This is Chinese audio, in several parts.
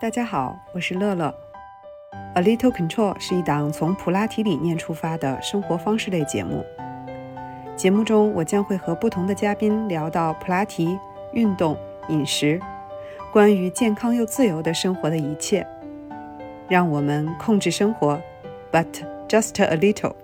大家好，我是乐乐。A Little Control 是一档从普拉提理念出发的生活方式类节目。节目中，我将会和不同的嘉宾聊到普拉提、运动、饮食，关于健康又自由的生活的一切。让我们控制生活，but just a little。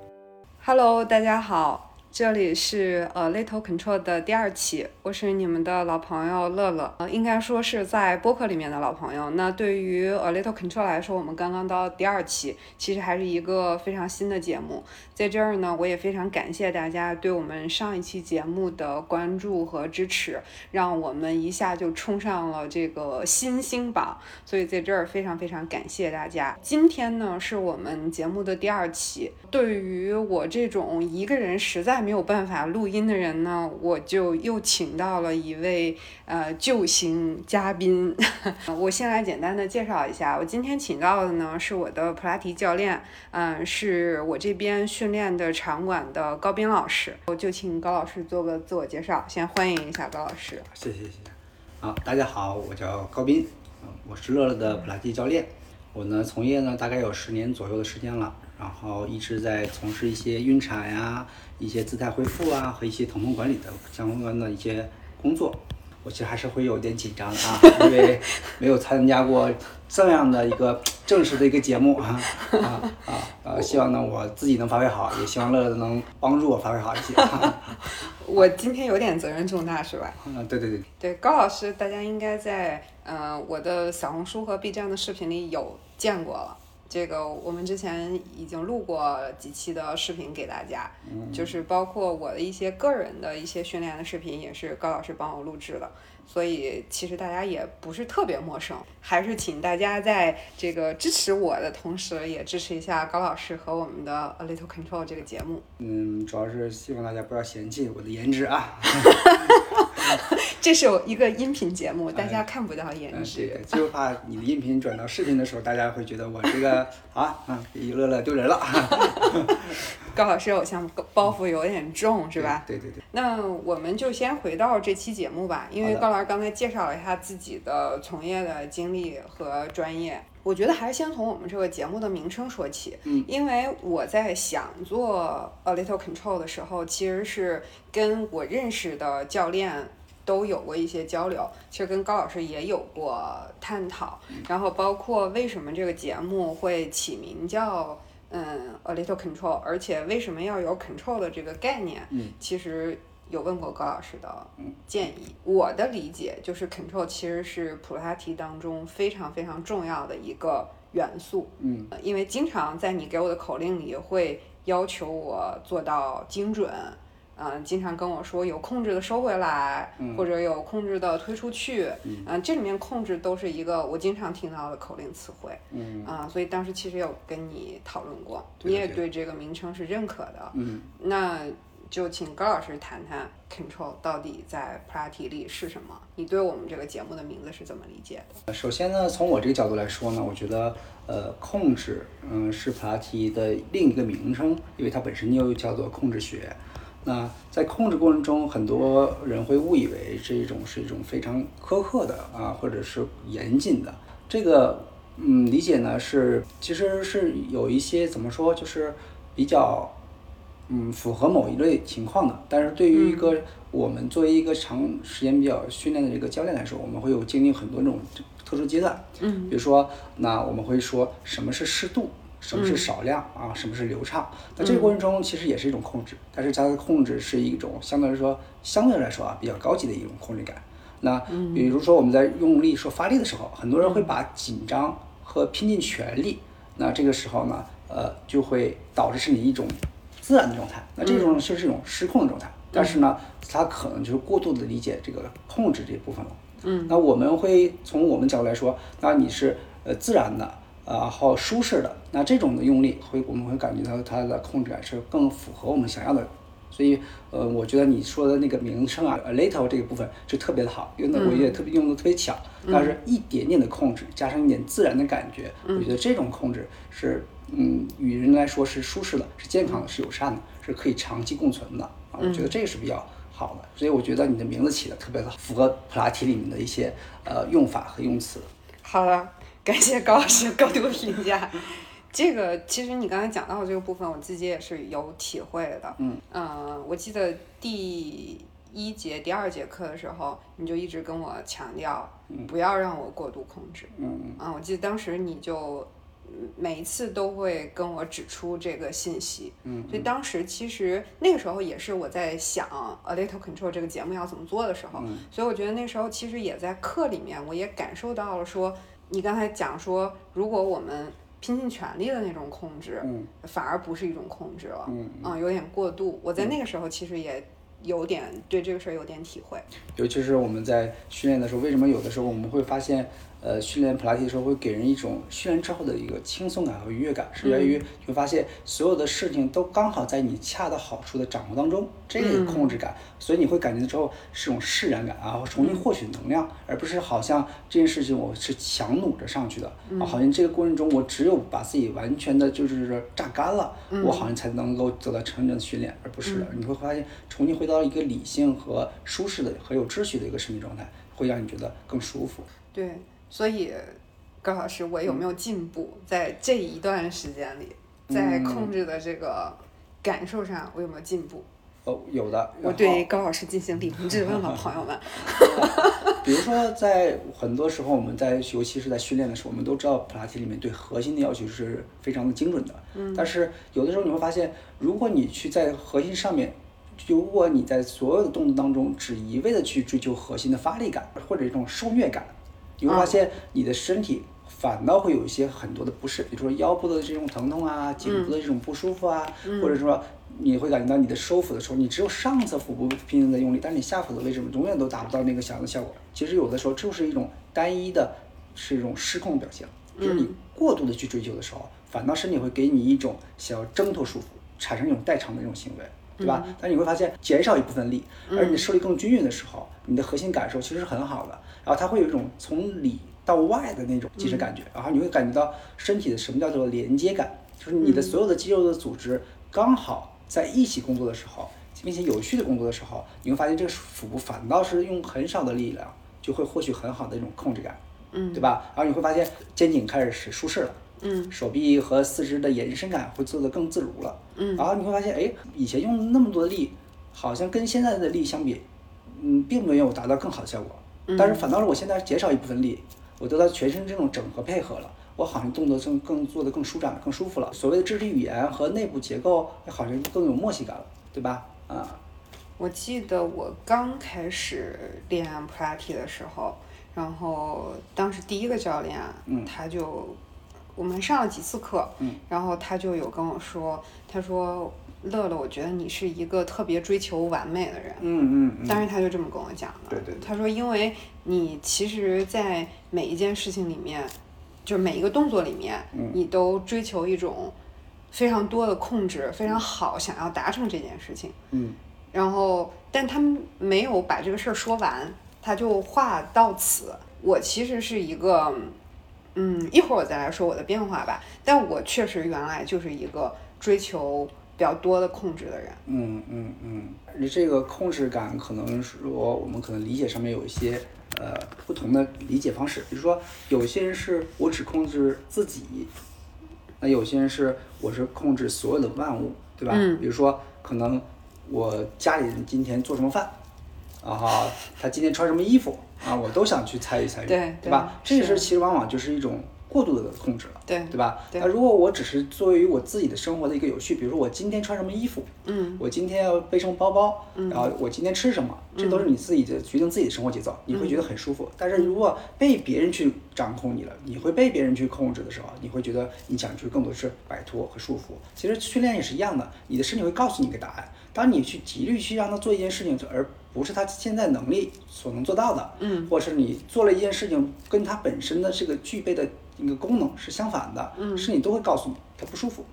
Hello，大家好。这里是呃 Little Control 的第二期，我是你们的老朋友乐乐，呃，应该说是在播客里面的老朋友。那对于呃 Little Control 来说，我们刚刚到第二期，其实还是一个非常新的节目。在这儿呢，我也非常感谢大家对我们上一期节目的关注和支持，让我们一下就冲上了这个新星榜。所以在这儿非常非常感谢大家。今天呢，是我们节目的第二期。对于我这种一个人实在没有办法录音的人呢，我就又请到了一位呃救星嘉宾。我先来简单的介绍一下，我今天请到的呢是我的普拉提教练，嗯，是我这边训练的场馆的高斌老师。我就请高老师做个自我介绍，先欢迎一下高老师。谢谢谢谢。好，大家好，我叫高斌，我是乐乐的普拉提教练。我呢从业呢大概有十年左右的时间了。然后一直在从事一些孕产呀、一些姿态恢复啊和一些疼痛管理的相关的一些工作。我其实还是会有点紧张的啊，因为 没有参加过这样的一个正式的一个节目啊啊啊！呃，希望呢我自己能发挥好，也希望乐乐能帮助我发挥好一些。我今天有点责任重大是吧？嗯，对对对。对高老师，大家应该在嗯我的小红书和 B 站的视频里有见过了。这个我们之前已经录过几期的视频给大家，就是包括我的一些个人的一些训练的视频，也是高老师帮我录制的，所以其实大家也不是特别陌生。还是请大家在这个支持我的同时，也支持一下高老师和我们的 A Little Control 这个节目。嗯，主要是希望大家不要嫌弃我的颜值啊。这是一个音频节目，大家看不到颜值，就怕你的音频转到视频的时候，大家会觉得我这个啊啊，给乐乐丢人了。高老师偶像包袱有点重，是吧？对对对。那我们就先回到这期节目吧，因为高老师刚才介绍了一下自己的从业的经历和专业，我觉得还是先从我们这个节目的名称说起。嗯。因为我在想做 A Little Control 的时候，其实是跟我认识的教练。都有过一些交流，其实跟高老师也有过探讨，然后包括为什么这个节目会起名叫嗯 A Little Control，而且为什么要有 control 的这个概念，嗯其实有问过高老师的建议。我的理解就是 control 其实是普拉提当中非常非常重要的一个元素，嗯，因为经常在你给我的口令里会要求我做到精准。嗯，经常跟我说有控制的收回来，或者有控制的推出去。嗯，这里面控制都是一个我经常听到的口令词汇。嗯，啊，所以当时其实有跟你讨论过，你也对这个名称是认可的。嗯，那就请高老师谈谈 control 到底在普拉提里是什么？你对我们这个节目的名字是怎么理解的？首先呢，从我这个角度来说呢，我觉得呃，控制，嗯，是普拉提的另一个名称，因为它本身又叫做控制学。那在控制过程中，很多人会误以为这种是一种非常苛刻的啊，或者是严谨的。这个嗯理解呢是其实是有一些怎么说，就是比较嗯符合某一类情况的。但是对于一个我们作为一个长时间比较训练的这个教练来说，我们会有经历很多这种特殊阶段。嗯，比如说，那我们会说什么是适度。什么是少量啊？什么是流畅？那这个过程中其实也是一种控制，但是它的控制是一种相对来说相对来说啊比较高级的一种控制感。那比如说我们在用力说发力的时候，很多人会把紧张和拼尽全力，那这个时候呢，呃，就会导致是你一种自然的状态。那这种就是一种失控的状态，但是呢，它可能就是过度的理解这个控制这部分了。嗯，那我们会从我们角度来说，那你是呃自然的。啊，好舒适的那这种的用力会，我们会感觉到它的控制感是更符合我们想要的，所以呃，我觉得你说的那个名称啊，a little 这个部分是特别的好，用的我也特别用的特别巧，但是一点点的控制加上一点自然的感觉，我觉得这种控制是嗯，与人来说是舒适的，是健康的，是友善的，是可以长期共存的啊，我觉得这个是比较好的，所以我觉得你的名字起的特别的符合普拉提里面的一些呃用法和用词。好了。感谢高老师高度评价。这个其实你刚才讲到的这个部分，我自己也是有体会的。嗯，呃，我记得第一节、第二节课的时候，你就一直跟我强调，不要让我过度控制。嗯啊，我记得当时你就每一次都会跟我指出这个信息。嗯，所以当时其实那个时候也是我在想《A Little Control》这个节目要怎么做的时候，嗯所以我觉得那时候其实也在课里面，我也感受到了说，你刚才讲说，如果我们拼尽全力的那种控制，嗯反而不是一种控制了，嗯啊、有点过度。我在那个时候其实也有点对这个事儿有点体会。尤其是我们在训练的时候，为什么有的时候我们会发现，呃，训练普拉提的时候会给人一种训练之后的一个轻松感和愉悦感，是源于你会发现所有的事情都刚好在你恰到好处的掌握当中，这个控制感，所以你会感觉之后是种释然感啊，重新获取能量，而不是好像这件事情我是强弩着上去的，啊，好像这个过程中我只有把自己完全的就是榨干了，我好像才能够得到真正的训练，而不是的，你会发现重新回到一个理性和舒适的和有秩序的一个身体状态，会让你觉得更舒服。对，所以高老师，我有没有进步？在这一段时间里，在控制的这个感受上，我有没有进步？哦，有的。我对高老师进行理论质问了，朋友们。比如说，在很多时候，我们在尤其是在训练的时候，我们都知道普拉提里面对核心的要求是非常的精准的。嗯。但是有的时候你会发现，如果你去在核心上面，如果你在所有的动作当中只一味的去追求核心的发力感或者一种受虐感，你会发现你的身体反倒会有一些很多的不适，比如说腰部的这种疼痛啊，颈部的这种不舒服啊，或者说你会感觉到你的收腹的时候，你只有上侧腹部拼命的用力，但是你下腹的位置永远都达不到那个想要的效果。其实有的时候就是一种单一的，是一种失控表现，就是你过度的去追求的时候，反倒身体会给你一种想要挣脱束缚，产生一种代偿的这种行为。对吧？但你会发现减少一部分力，而你的受力更均匀的时候，你的核心感受其实是很好的。然后它会有一种从里到外的那种即时感觉，然后你会感觉到身体的什么叫做连接感，就是你的所有的肌肉的组织刚好在一起工作的时候，并且有序的工作的时候，你会发现这个腹部反倒是用很少的力量就会获取很好的一种控制感，嗯对吧？然后你会发现肩颈开始是舒适了。嗯手臂和四肢的延伸感会做得更自如了。嗯然后你会发现，哎，以前用那么多的力，好像跟现在的力相比，嗯，并没有达到更好的效果。但是反倒是我现在减少一部分力，我得到全身这种整合配合了，我好像动作更更做的更舒展、更舒服了。所谓的肢体语言和内部结构，好像更有默契感了，对吧？啊，我记得我刚开始练普拉提的时候，然后当时第一个教练，嗯他就我们上了几次课，嗯然后他就有跟我说，他说乐乐，我觉得你是一个特别追求完美的人。嗯嗯嗯，当时他就这么跟我讲的。对对对他说，因为你其实，在每一件事情里面，就是每一个动作里面，嗯你都追求一种非常多的控制，非常好，想要达成这件事情。嗯然后，但他们没有把这个事儿说完，他就话到此。我其实是一个，嗯，一会儿我再来说我的变化吧。但我确实原来就是一个追求比较多的控制的人。嗯嗯嗯，你这个控制感可能是说我们可能理解上面有一些呃不同的理解方式，比如说有些人是我只控制自己，那有些人是我是控制所有的万物，对吧？嗯比如说可能我家里人今天做什么饭，啊哈，他今天穿什么衣服啊，我都想去参与参与，对对吧？这个是是其实往往就是一种过度的控制了。对对吧？对那如果我只是作为我自己的生活的一个有序，比如说我今天穿什么衣服，嗯我今天要背什么包包，嗯然后我今天吃什么，这都是你自己的决定自己的生活节奏，你会觉得很舒服。但是如果被别人去掌控你了，你会被别人去控制的时候，你会觉得你想去更多是摆脱和束缚。其实训练也是一样的，你的身体会告诉你一个答案。当你去极力去让他做一件事情，而不是他现在能力所能做到的，嗯，或者是你做了一件事情跟他本身的这个具备的一个功能是相反的，嗯。身体都会告诉你它不舒服，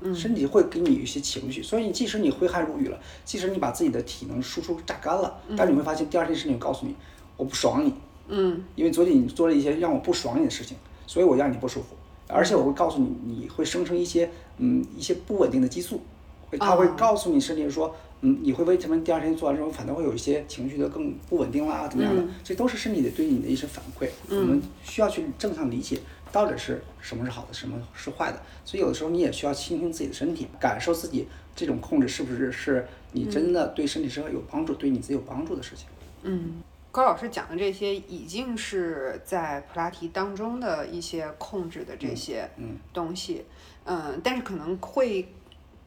嗯。身体会给你一些情绪，所以即使你挥汗如雨了，即使你把自己的体能输出榨干了，但你会发现第二天身体告诉你，我不爽你，嗯。因为昨天你做了一些让我不爽你的事情，所以我让你不舒服，而且我会告诉你，你会生成一些嗯一些不稳定的激素，会它会哦。告诉你身体说，嗯，你会为什么第二天做完之后反倒会有一些情绪的更不稳定啦，怎么样的？这都是身体的对你的一些反馈，我们需要去正向理解，到底是什么是好的，什么是坏的。所以有的时候你也需要倾听自己的身体，感受自己这种控制是不是是你真的对身体是有帮助，对你自己有帮助的事情。嗯，高老师讲的这些已经是在普拉提当中的一些控制的这些嗯东西，嗯，但是可能会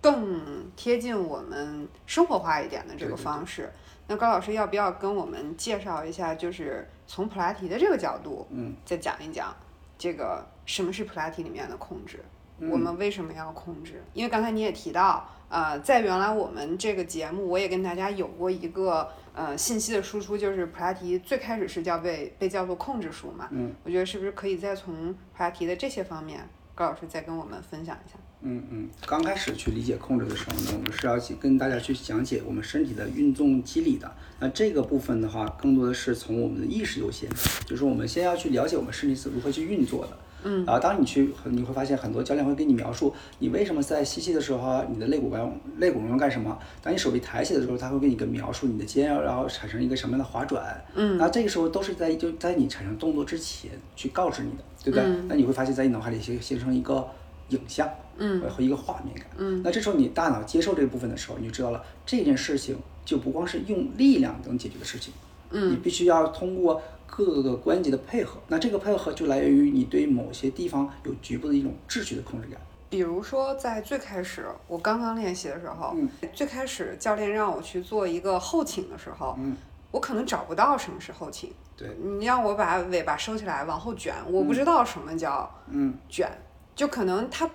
更贴近我们生活化一点的这个对对对方式。那高老师要不要跟我们介绍一下，就是从普拉提的这个角度，嗯，再讲一讲这个什么是普拉提里面的控制？嗯我们为什么要控制？因为刚才你也提到，呃，在原来我们这个节目，我也跟大家有过一个呃信息的输出，就是普拉提最开始是叫被被叫做控制术嘛。嗯，我觉得是不是可以再从普拉提的这些方面，高老师再跟我们分享一下？嗯嗯，刚开始去理解控制的时候呢，我们是要去跟大家去讲解我们身体的运动机理的。那这个部分的话，更多的是从我们的意识优先，就是我们先要去了解我们身体是如何去运作的。嗯，然后当你去，你会发现很多教练会给你描述，你为什么在吸气的时候啊，你的肋骨弯肋骨用干什么？当你手臂抬起的时候，他会给你一个描述，你的肩要然后产生一个什么样的滑转。嗯，那这个时候都是在就在你产生动作之前去告知你的，对不对？那你会发现在你脑海里形形成一个影像。嗯，和一个画面感。嗯，那这时候你大脑接受这部分的时候，你就知道了这件事情就不光是用力量能解决的事情。嗯，你必须要通过各个关节的配合。那这个配合就来源于你对某些地方有局部的一种秩序的控制感。比如说，在最开始我刚刚练习的时候，嗯最开始教练让我去做一个后倾的时候，嗯我可能找不到什么是后倾。对，你让我把尾巴收起来往后卷，我不知道什么叫嗯卷，就可能它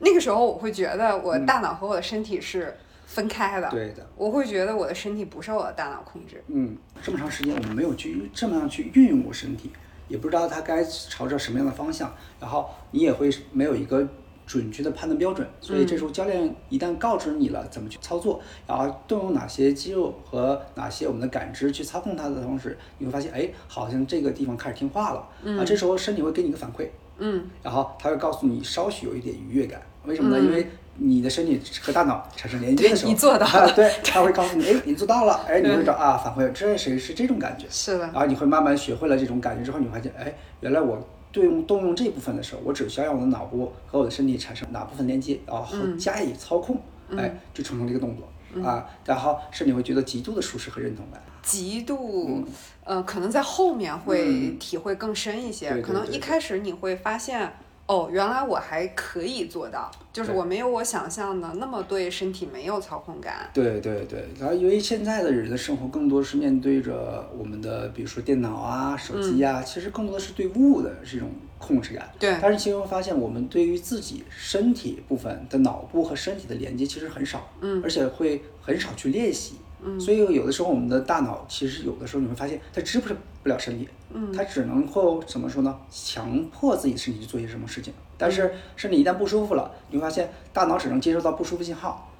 那个时候我会觉得嗯。我大脑和我的身体是分开的，对的。我会觉得我的身体不受我的大脑控制。嗯，这么长时间我们没有去这么样去运用过身体，也不知道它该朝着什么样的方向，然后你也会没有一个准确的判断标准，所以这时候教练一旦告知你了怎么去操作，然后动用哪些肌肉和哪些我们的感知去操控它的同时，你会发现，哎，好像这个地方开始听话了，啊，这时候身体会给你一个反馈，嗯，然后它会告诉你稍许有一点愉悦感，为什么呢？因为你的身体和大脑产生连接的时候，你做到啊对，它会告诉你，哎，你做到了，哎，你会找啊反馈，这谁是这种感觉，是的。然，后你会慢慢学会了这种感觉之后，你会发现，哎，原来我对用动用这部分的时候，我只需要让我的脑部和我的身体产生哪部分连接，然后加以操控，哎，就成成了一个动作、啊，然后身体会觉得极度的舒适和认同感。极度，呃，可能在后面会嗯体会更深一些。可能一开始你会发现，哦，原来我还可以做到，就是我没有我想象的那么对身体没有操控感。对对对，然后因为现在的人的生活更多是面对着我们的，比如说电脑啊、手机啊，其实更多的是对物的这种控制感。对但是其实会发现，我们对于自己身体部分的脑部和身体的连接其实很少，嗯，而且会很少去练习。嗯，所以有的时候我们的大脑其实有的时候你会发现，它支配不了身体，嗯，它只能够怎么说呢？强迫自己身体去做一些什么事情。但是身体一旦不舒服了，你会发现大脑只能接收到不舒服信号，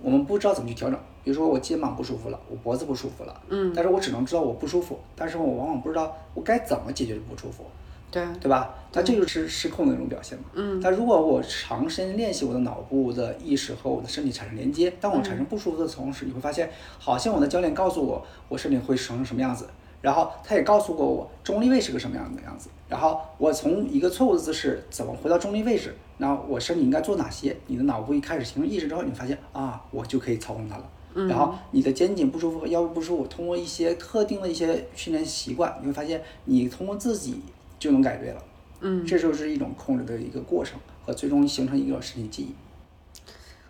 我们不知道怎么去调整。比如说我肩膀不舒服了，我脖子不舒服了，嗯，但是我只能知道我不舒服，但是我往往不知道我该怎么解决不舒服，对，对吧？那这就是失控的一种表现嘛。嗯，但如果我长时间练习我的脑部的意识和我的身体产生连接，当我产生不舒服的同时，你会发现，好像我的教练告诉我我身体会成什么样子，然后他也告诉过我中立位是个什么样的样子，然后我从一个错误的姿势怎么回到中立位置，然后我身体应该做哪些，你的脑部一开始形成意识之后，你发现啊，我就可以操控它了。然后你的肩颈不舒服和腰部不舒服，通过一些特定的一些训练习惯，你会发现你通过自己就能改变了。嗯，这就是一种控制的一个过程，和最终形成一个身体记忆。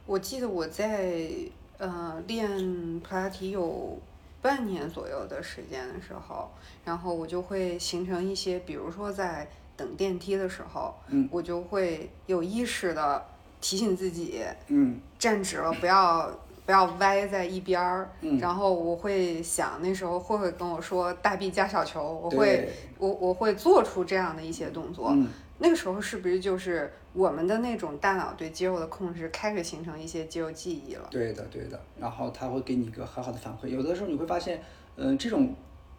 我记得我在呃练普拉提有半年左右的时间的时候，然后我就会形成一些，比如说在等电梯的时候，嗯，我就会有意识的提醒自己嗯站直了，不要不要歪在一边儿。嗯然后我会想，那时候慧慧跟我说大臂加小球，我会我我会做出这样的一些动作。嗯那个时候是不是就是我们的那种大脑对肌肉的控制开始形成一些肌肉记忆了？对的，对的。然后他会给你一个很好的反馈。有的时候你会发现，嗯、这种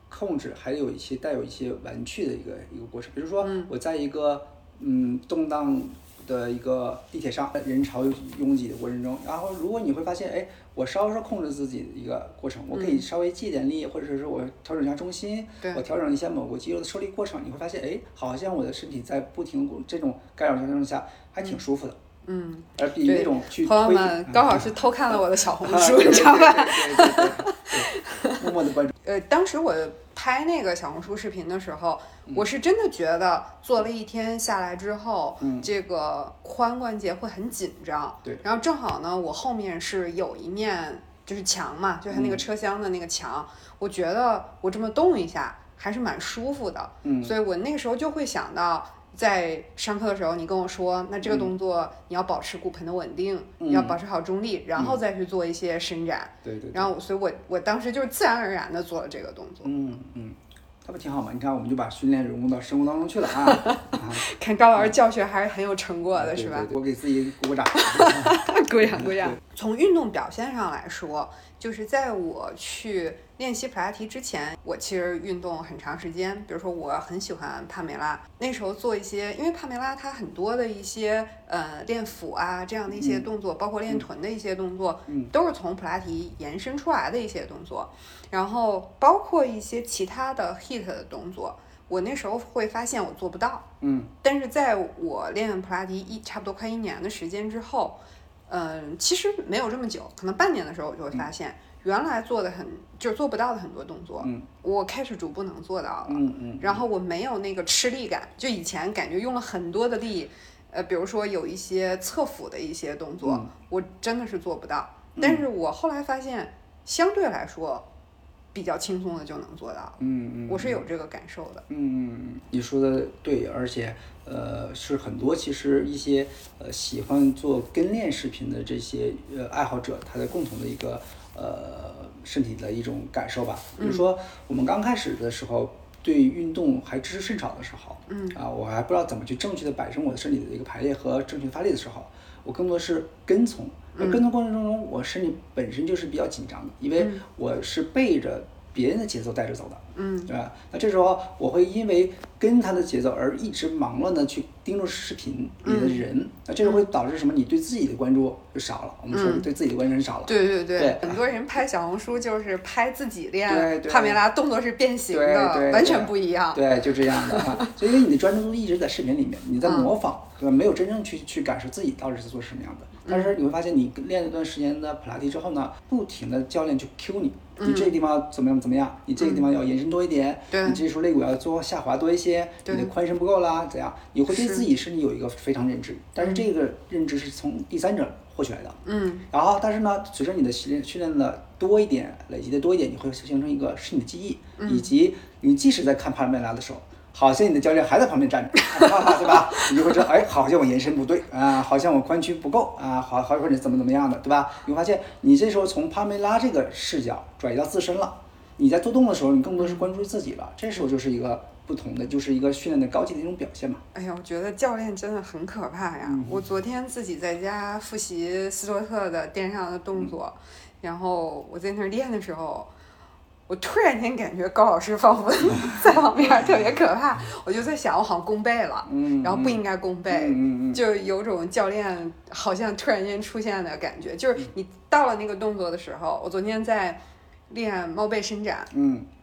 控制还有一些带有一些玩趣的一个一个过程。比如说，我在一个嗯动荡的一个地铁上人潮拥挤的过程中，然后如果你会发现，哎，我稍稍控制自己的一个过程，我可以稍微借点力，或者是我调整一下重心，我调整一下某个肌肉的受力过程，你会发现，哎，好像我的身体在不停这种干扰情况下还挺舒服的。嗯，而比那种去朋友们刚好是偷看了我的小红 书，你知道吧？默默的关注。呃，当时我拍那个小红书视频的时候，我是真的觉得做了一天下来之后，嗯，这个髋关节会很紧张。对。然后正好呢，我后面是有一面就是墙嘛，就它那个车厢的那个墙，我觉得我这么动一下还是蛮舒服的。嗯。所以我那个时候就会想到。在上课的时候，你跟我说，那这个动作你要保持骨盆的稳定，要保持好中立，然后再去做一些伸展。对对。然后，所以我我当时就是自然而然的做了这个动作。嗯嗯，那不挺好吗？你看，我们就把训练融入到生活当中去了啊！看高老师教学还是很有成果的，是吧？我给自己鼓 鼓掌。鼓掌鼓掌。从运动表现上来说，就是在我去。练习普拉提之前，我其实运动很长时间。比如说，我很喜欢帕梅拉，那时候做一些，因为帕梅拉它很多的一些呃练腹啊这样的一些动作，包括练臀的一些动作，都是从普拉提延伸出来的一些动作。然后包括一些其他的 hit 的动作，我那时候会发现我做不到。嗯。但是在我练普拉提一差不多快一年的时间之后，嗯，其实没有这么久，可能半年的时候，我就会发现。原来做的很就是做不到的很多动作，我开始逐步能做到了。嗯嗯。然后我没有那个吃力感，就以前感觉用了很多的力，呃，比如说有一些侧腹的一些动作，我真的是做不到。但是我后来发现，相对来说比较轻松的就能做到。嗯嗯。我是有这个感受的。嗯嗯，你说的对，而且呃是很多其实一些呃喜欢做跟练视频的这些呃爱好者，他的共同的一个。呃，身体的一种感受吧。比如说，我们刚开始的时候，对运动还知识甚少的时候，嗯啊，我还不知道怎么去正确的摆正我的身体的一个排列和正确发力的时候，我更多是跟从。而跟从过程中，我身体本身就是比较紧张的，因为我是背着。别人的节奏带着走的，嗯，对吧？那这时候我会因为跟他的节奏而一直忙乱的去盯住视频里的人，那这时候会导致什么？你对自己的关注就少了。我们说对自己的关注少了。对对对，很多人拍小红书就是拍自己练帕梅拉，动作是变形的，完全不一样。对，就这样的啊。所以因为你的专注度一直在视频里面，你在模仿，对吧？没有真正去去感受自己到底是做什么样的。但是你会发现，你练一段时间的普拉提之后呢，不停的教练去 Q 你。你这个地方怎么样？怎么样？你这个地方要延伸多一点，你这时候肋骨要做下滑多一些，你的髋伸不够啦，怎样？你会对自己身体有一个非常认知，但是这个认知是从第三者获取来的。嗯。然后，但是呢，随着你的训练训练的多一点，累积的多一点，你会形成一个身体记忆，以及你即使在看帕梅拉的时候。好像你的教练还在旁边站着，对吧？你就会知道，哎，好像我延伸不对啊，好像我髋屈不够啊，好，好或者怎么怎么样的，对吧？你会发现，你这时候从帕梅拉这个视角转移到自身了。你在做动的时候，你更多是关注自己了。这时候就是一个不同的，就是一个训练的高级的一种表现嘛。哎呀，我觉得教练真的很可怕呀！我昨天自己在家复习斯托特的垫上的动作，然后我在那儿练的时候。我突然间感觉高老师仿佛 在旁边特别可怕，我就在想，我好像弓背了，然后不应该弓背，就有种教练好像突然间出现的感觉。就是你到了那个动作的时候，我昨天在练猫背伸展，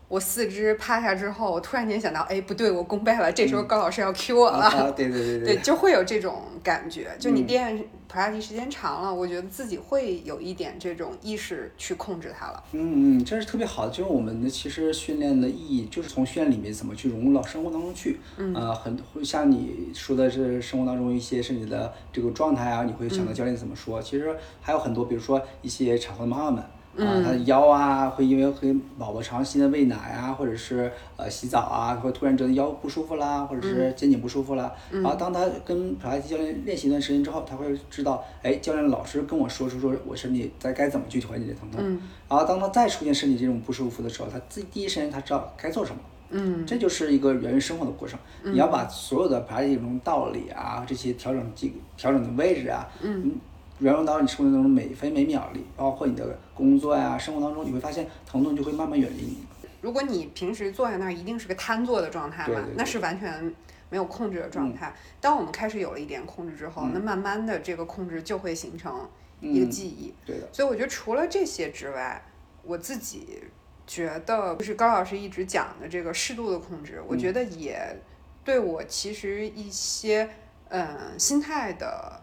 我四肢趴下之后，我突然间想到，哎，不对，我弓背了。这时候高老师要 Q 我了，对对对对，就会有这种感觉。就你练普拉提时间长了，我觉得自己会有一点这种意识去控制它了。嗯嗯，这是特别好的。就是我们的其实训练的意义，就是从训练里面怎么去融入到生活当中去。嗯。呃，很像你说的是生活当中一些身体的这个状态啊，你会想到教练怎么说。其实还有很多，比如说一些产后的妈妈们。啊，他的腰啊，会因为会宝宝长期的喂奶啊，或者是呃洗澡啊，会突然觉得腰不舒服啦，或者是肩颈不舒服啦。然后当他跟普拉提教练练习一段时间之后，他会知道，哎，教练老师跟我说出说我身体在该怎么具体缓解这疼痛。然后当他再出现身体这种不舒服的时候，他自己第一时间他知道该做什么。嗯，这就是一个源于生活的过程。你要把所有的普拉提这种道理啊，这些调整这调整的位置啊，嗯。原用到你生活当中每分每秒里，包括你的工作呀、生活当中，你会发现疼痛就会慢慢远离你。如果你平时坐在那儿，一定是个瘫坐的状态嘛，那是完全没有控制的状态。当我们开始有了一点控制之后，那慢慢的这个控制就会形成一个记忆。对的。所以我觉得除了这些之外，我自己觉得就是高老师一直讲的这个适度的控制，我觉得也对我其实一些嗯心态的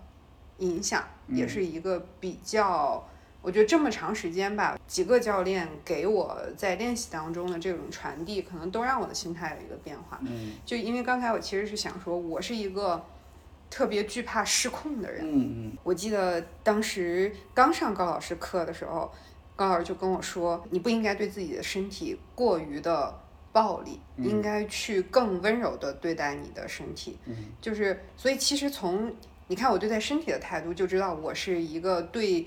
影响，也是一个比较。我觉得这么长时间吧，几个教练给我在练习当中的这种传递，可能都让我的心态有一个变化。嗯，就因为刚才我其实是想说，我是一个特别惧怕失控的人。嗯嗯。我记得当时刚上高老师课的时候，高老师就跟我说，你不应该对自己的身体过于的暴力，应该去更温柔的对待你的身体。嗯。就是，所以其实从你看我对待身体的态度，就知道我是一个对。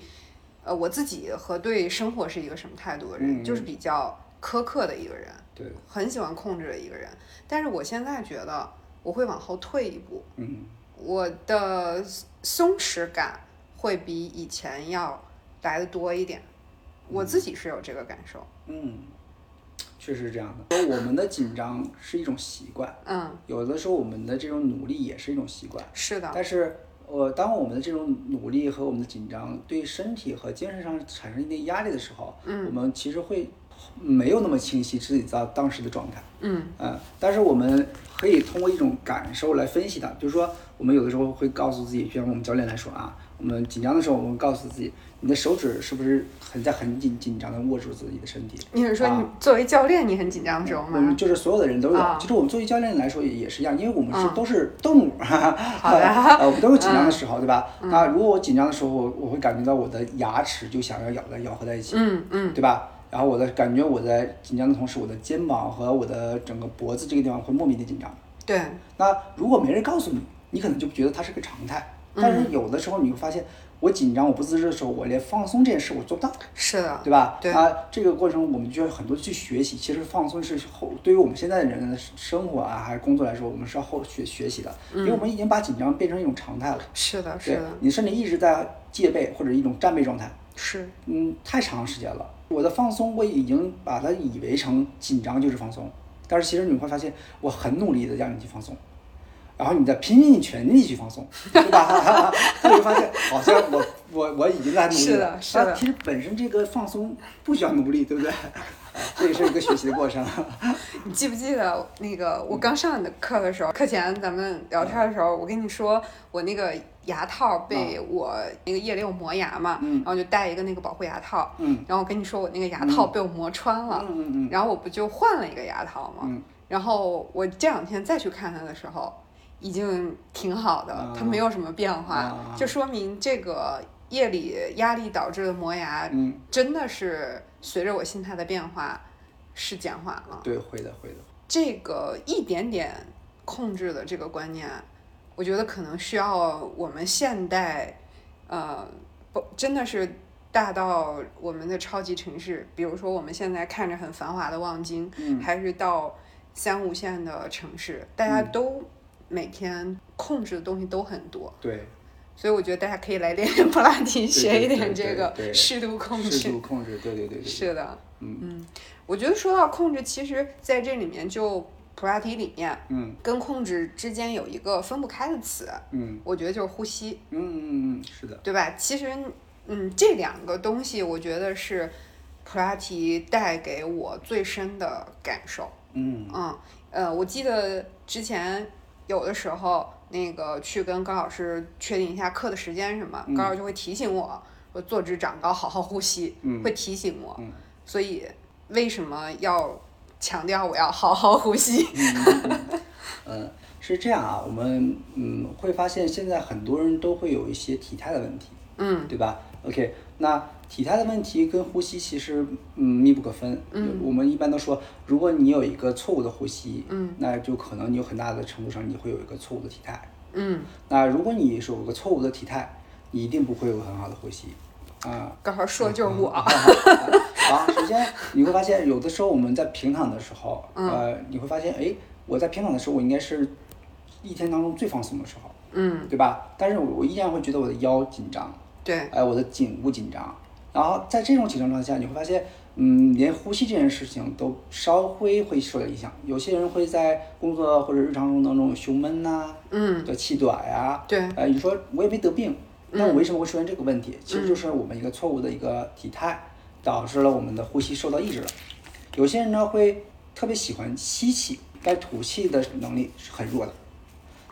呃，我自己和对生活是一个什么态度的人，就是比较苛刻的一个人，对，很喜欢控制的一个人。但是我现在觉得我会往后退一步，嗯，我的松弛感会比以前要来的多一点，我自己是有这个感受。嗯，确实是这样的。我们的紧张是一种习惯，嗯，有的时候我们的这种努力也是一种习惯，是的。但是。我当我们的这种努力和我们的紧张对身体和精神上产生一定压力的时候，嗯，我们其实会没有那么清晰自己在当时的状态，嗯，呃，但是我们可以通过一种感受来分析它，就是说我们有的时候会告诉自己，像我们教练来说啊。我们紧张的时候，我们告诉自己，你的手指是不是很在很紧紧张的握住自己的身体？你是说你作为教练，你很紧张的时候吗？我们就是所有的人都有。其实我们作为教练来说也也是一样，因为我们是都是动物，好的，呃，我们都有紧张的时候，对吧？那如果我紧张的时候，我我会感觉到我的牙齿就想要咬在咬合在一起，嗯嗯，对吧？然后我的感觉我在紧张的同时，我的肩膀和我的整个脖子这个地方会莫名的紧张。对。那如果没人告诉你，你可能就觉得它是个常态。但是有的时候你会发现。我紧张，我不自知的时候，我连放松这件事我做不到，是的，对吧？对啊，这个过程我们就要很多去学习。其实放松是后，对于我们现在的人的生活啊，还是工作来说，我们是要后学学习的，因为我们已经把紧张变成一种常态了。是的，是的。你甚至一直在戒备或者一种战备状态。是。嗯，太长时间了。我的放松，我已经把它以为成紧张就是放松，但是其实你会发现，我很努力的让你去放松。然后你再拼尽全力去放松，对吧？你会发现，好像我我我已经在努力了。是的，是的。其实本身这个放松不需要努力，对不对？这也是一个学习的过程。你记不记得那个我刚上你的课的时候，课前咱们聊天的时候，我跟你说我那个牙套被我那个夜里有磨牙嘛，然后就戴一个那个保护牙套。嗯。然后我跟你说我那个牙套被我磨穿了。嗯嗯嗯。然后我不就换了一个牙套嘛？嗯。然后我这两天再去看它的时候。已经挺好的，它没有什么变化，就说明这个夜里压力导致的磨牙，真的是随着我心态的变化是减缓了。对，会的，会的。这个一点点控制的这个观念，我觉得可能需要我们现代，呃，不，真的是大到我们的超级城市，比如说我们现在看着很繁华的望京，还是到三五线的城市，大家都。每天控制的东西都很多，对，所以我觉得大家可以来练练 普拉提，学一点这个适度控制。适度控制，对对对对。是的，嗯。嗯，我觉得说到控制，其实在这里面就普拉提里面，嗯，跟控制之间有一个分不开的词，嗯，我觉得就是呼吸，嗯嗯嗯，是的，对吧？其实，嗯，这两个东西，我觉得是普拉提带给我最深的感受，嗯。嗯。呃，我记得之前。有的时候，那个去跟高老师确定一下课的时间什么，高老师就会提醒我我坐直长高，好好呼吸，会提醒我。所以为什么要强调我要好好呼吸？嗯，是这样啊，我们嗯会发现现在很多人都会有一些体态的问题，嗯，对吧？OK，那。体态的问题跟呼吸其实嗯密不可分。嗯，我们一般都说，如果你有一个错误的呼吸，嗯，那就可能你有很大的程度上你会有一个错误的体态。嗯，那如果你是有个错误的体态，你一定不会有很好的呼吸。啊，刚好说的就是我。好，首先你会发现，有的时候我们在平躺的时候，呃，你会发现，哎，我在平躺的时候，我应该是一天当中最放松的时候，嗯，对吧？但是我我依然会觉得我的腰紧张，对，哎，我的颈部紧张。然后在这种紧张状态下，你会发现嗯，连呼吸这件事情都稍微会受到影响。有些人会在工作或者日常中当中有胸闷呐、嗯，的气短呀、对，呃，你说我也没得病，那嗯我为什么会出现这个问题？其实就是我们一个错误的一个体态，导致了我们的呼吸受到抑制了。有些人呢会特别喜欢吸气，但吐气的能力是很弱的；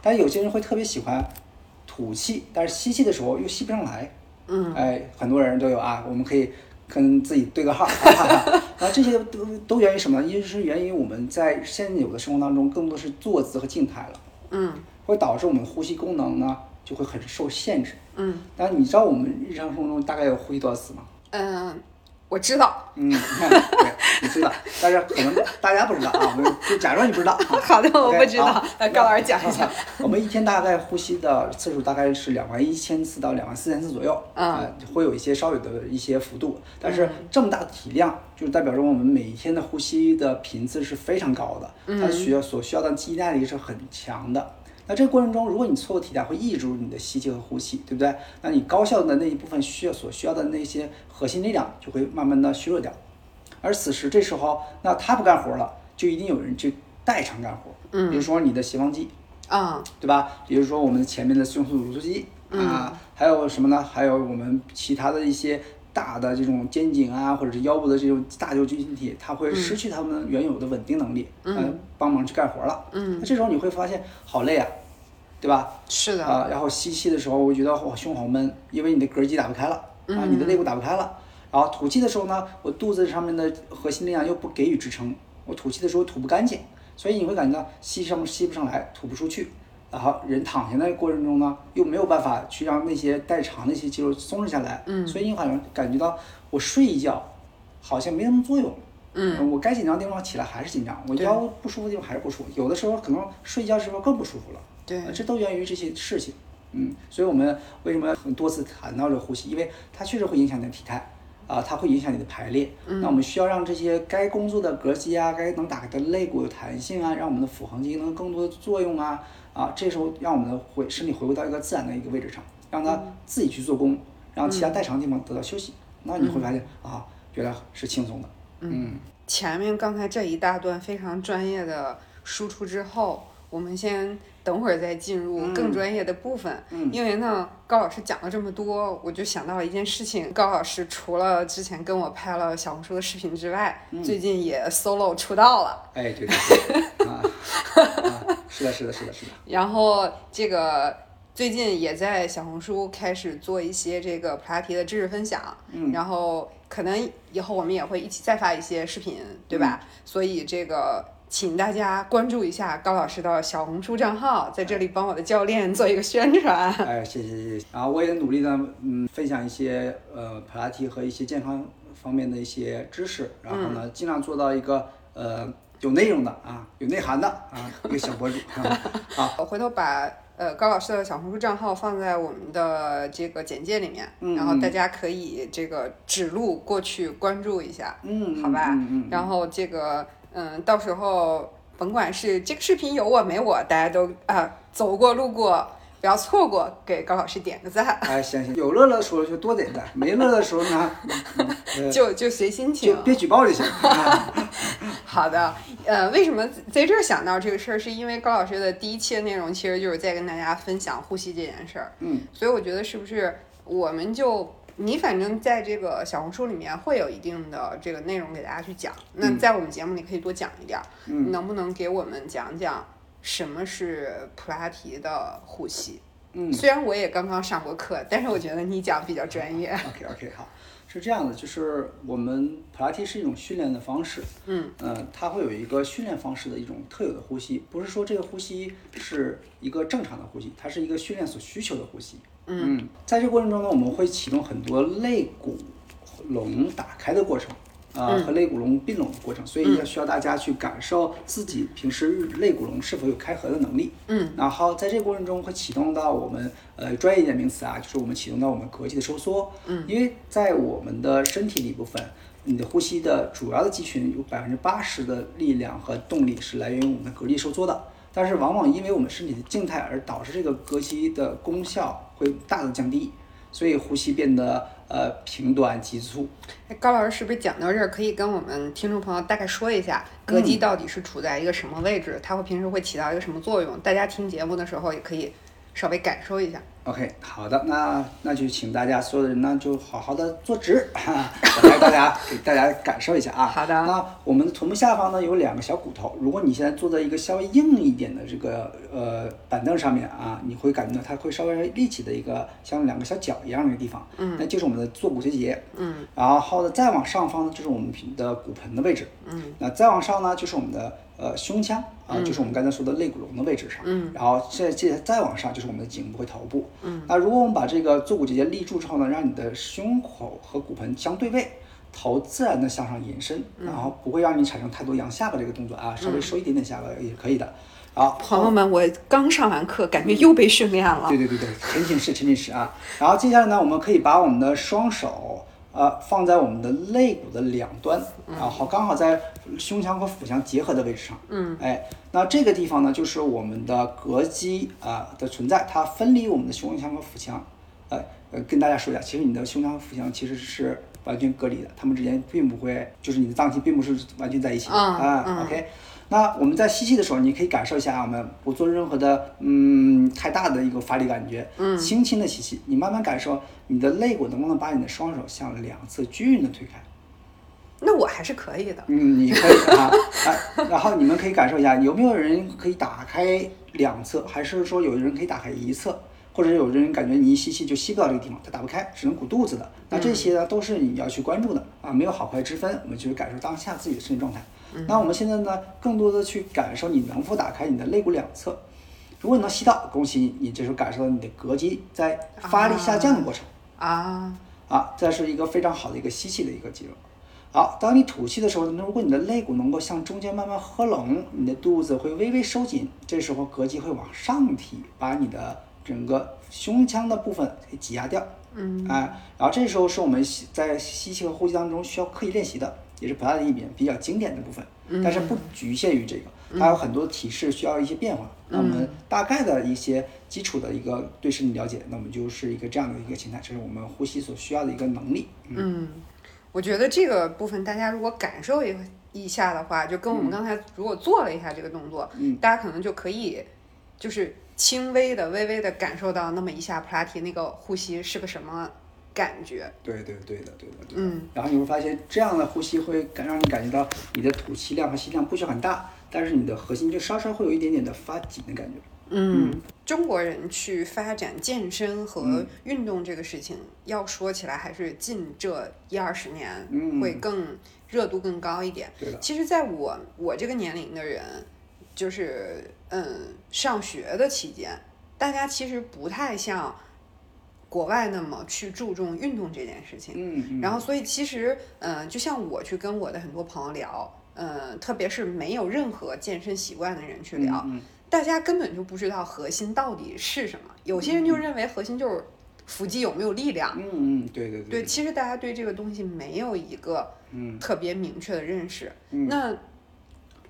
但有些人会特别喜欢吐气，但是吸气的时候又吸不上来。嗯，哎，很多人都有啊，我们可以跟自己对个号，哈哈哈。然后这些都都源于什么呢？一是源于我们在现有的生活当中更多是坐姿和静态了。嗯会导致我们呼吸功能呢就会很受限制。嗯但你知道我们日常生活中大概有呼吸多少次吗？嗯，我知道。嗯，你看，对，你知道，但是可能大家不知道啊，我们就假装你不知道。啊 好的，我不知道高老师讲一下。我们一天大概呼吸的次数大概是两万一千次到两万四千次左右，嗯呃会有一些稍有的一些幅度，但是这么大的体量，就代表着我们每一天的呼吸的频次是非常高的，它需要所需要的肌耐力是很强的。那这个过程中，如果你错误体态，会抑制住你的吸气和呼气，对不对？那你高效的那一部分需要所需要的那些核心力量就会慢慢的削弱掉。而此时这时候，那他不干活了，就一定有人去代偿干活。嗯，比如说你的斜方肌，啊，对吧？比如说我们前面的胸锁乳突肌啊，还有什么呢？还有我们其他的一些大的这种肩颈啊，或者是腰部的这种大肌肉群体，它会失去它们原有的稳定能力，嗯，帮忙去干活了。嗯，那这时候你会发现好累啊，对吧？是的。啊，然后吸气的时候，我觉得哇胸好闷，因为你的膈肌打不开了啊，你的肋骨打不开了。然后吐气的时候呢，我肚子上面的核心力量又不给予支撑，我吐气的时候吐不干净，所以你会感觉到吸上吸不上来，吐不出去。然后人躺下的过程中呢，又没有办法去让那些代偿的一些肌肉松弛下来，嗯，所以你好像感觉到我睡一觉好像没什么作用，嗯，我该紧张的地方起来还是紧张，我腰不舒服的地方还是不舒服，有的时候可能睡觉的时候更不舒服了。对呃这都源于这些事情。嗯，所以我们为什么很多次谈到这呼吸？因为它确实会影响你的体态啊、它会影响你的排列。那我们需要让这些该工作的膈肌啊，该能打开的肋骨有弹性啊，让我们的腹横肌能更多的作用啊啊，这时候让我们的回身体回归到一个自然的一个位置上，让它自己去做功，让其他代偿地方得到休息。那你会发现啊，原来是轻松的。嗯前面刚才这一大段非常专业的输出之后，我们先等会儿再进入更专业的部分。嗯因为呢，高老师讲了这么多，我就想到了一件事情。高老师除了之前跟我拍了小红书的视频之外，最近也 solo 出道了。哎，对对对，啊啊，是的，是的，是的，是的。然后这个最近也在小红书开始做一些这个普拉提的知识分享，嗯然后可能以后我们也会一起再发一些视频，对吧？嗯所以这个请大家关注一下高老师的小红书账号，在这里帮我的教练做一个宣传。哎，谢谢谢谢。然后我也努力的嗯分享一些呃普拉提和一些健康方面的一些知识，然后呢尽量做到一个呃有内容的啊有内涵的啊一个小博主。啊我回头把呃高老师的小红书账号放在我们的这个简介里面，嗯然后大家可以这个指路过去关注一下。嗯，好吧嗯嗯然后这个，嗯，到时候甭管是这个视频有我没我，大家都啊、走过路过，不要错过，给高老师点个赞，哎行行，有乐乐的时候就多点赞，没乐乐的时候呢，就就随心情就。别举报就行。啊好的，呃，为什么在这儿想到这个事儿，是因为高老师的第一期的内容其实就是在跟大家分享呼吸这件事儿，嗯，所以我觉得是不是我们就。你反正在这个小红书里面会有一定的这个内容给大家去讲，那在我们节目里可以多讲一点儿。嗯能不能给我们讲讲什么是普拉提的呼吸？嗯虽然我也刚刚上过课，但是我觉得你讲比较专业。OK OK 好，是这样的，就是我们普拉提是一种训练的方式，嗯，呃，它会有一个训练方式的一种特有的呼吸，不是说这个呼吸是一个正常的呼吸，它是一个训练所需求的呼吸。嗯，在这个过程中呢，我们会启动很多肋骨笼打开的过程。啊、和肋骨笼并拢的过程，所以要需要大家去感受自己平时肋骨笼是否有开合的能力。嗯，然后在这个过程中会启动到我们呃专业一点名词啊，就是我们启动到我们膈肌的收缩。嗯，因为在我们的身体里部分，你的呼吸的主要的肌群有百分之八十的力量和动力是来源于我们的膈肌收缩的。但是往往因为我们身体的静态而导致这个膈肌的功效会大的降低。所以呼吸变得呃平短急促。哎，高老师是不是讲到这儿，可以跟我们听众朋友大概说一下膈肌到底是处在一个什么位置？它会平时会起到一个什么作用？大家听节目的时候也可以稍微感受一下。OK，好的，那那就请大家所有的人呢，就好好的坐直，哈，我来大家给大家感受一下啊。好的。那我们的臀部下方呢有两个小骨头，如果你现在坐在一个稍微硬一点的这个呃板凳上面啊，你会感觉到它会稍微立起的一个像两个小脚一样的一个地方，嗯，那就是我们的坐骨结节，嗯，然后呢再往上方呢就是我们的骨盆的位置，嗯，那再往上呢就是我们的呃胸腔啊，就是我们刚才说的肋骨笼的位置上，嗯，然后现在接再往上就是我们的颈部和头部，嗯，那如果我们把这个坐骨结节立住之后呢，让你的胸口和骨盆相对位。头自然的向上延伸，然后不会让你产生太多扬下巴这个动作啊，稍微收一点点下巴也可以的。好，朋友们，我刚上完课，感觉又被训练了。对对对对，沉浸式沉浸式啊。然后接下来呢，我们可以把我们的双手呃放在我们的肋骨的两端，然后刚好在胸腔和腹腔结合的位置上。嗯，哎，那这个地方呢，就是我们的膈肌啊、的存在，它分离我们的胸腔和腹腔。呃呃，跟大家说一下，其实你的胸腔和腹腔其实是完全隔离的，它们之间并不会，就是你的脏器并不是完全在一起的嗯啊。OK。那我们在吸气的时候，你可以感受一下，我们不做任何的嗯太大的一个发力感觉，嗯，轻轻的吸气，你慢慢感受你的肋骨能不能把你的双手向两侧均匀的推开。那我还是可以的。嗯，你可以啊，啊，然后你们可以感受一下，有没有人可以打开两侧，还是说有人可以打开一侧，或者有人感觉你一吸气就吸不到这个地方，它打不开，只能鼓肚子的。那这些呢，都是你要去关注的啊，没有好坏之分，我们就是感受当下自己的身体状态。那我们现在呢，更多的去感受你能否打开你的肋骨两侧。如果你能吸到，恭喜你，你这时候感受到你的膈肌在发力下降的过程。啊，啊，这是一个非常好的一个吸气的一个肌肉。好，当你吐气的时候，那如果你的肋骨能够向中间慢慢合拢，你的肚子会微微收紧，这时候膈肌会往上提，把你的整个胸腔的部分给挤压掉。嗯，哎，然后这时候是我们吸在吸气和呼吸当中需要刻意练习的，也是普拉提里面比较经典的部分，但是不局限于这个，它有很多体式需要一些变化。那我们大概的一些基础的一个对身体了解，那我们就是一个这样的一个形态，这是我们呼吸所需要的一个能力。嗯，我觉得这个部分大家如果感受一一下的话，就跟我们刚才如果做了一下这个动作，嗯大家可能就可以就是轻微的、微微的感受到那么一下普拉提那个呼吸是个什么感觉。对对对的，对的，对的。嗯。然后你会发现，这样的呼吸会感让你感觉到你的吐气量和吸量不需要很大，但是你的核心就稍稍会有一点点的发紧的感觉。嗯，中国人去发展健身和嗯运动这个事情，要说起来还是近这一二十年嗯会更热度更高一点。对的，其实，在我我这个年龄的人，就是嗯，上学的期间，大家其实不太像国外那么去注重运动这件事情。嗯嗯。然后，所以其实，嗯、就像我去跟我的很多朋友聊，嗯、特别是没有任何健身习惯的人去聊，嗯大家根本就不知道核心到底是什么。有些人就认为核心就是腹肌有没有力量。嗯嗯，对对对，其实大家对这个东西没有一个嗯特别明确的认识。嗯那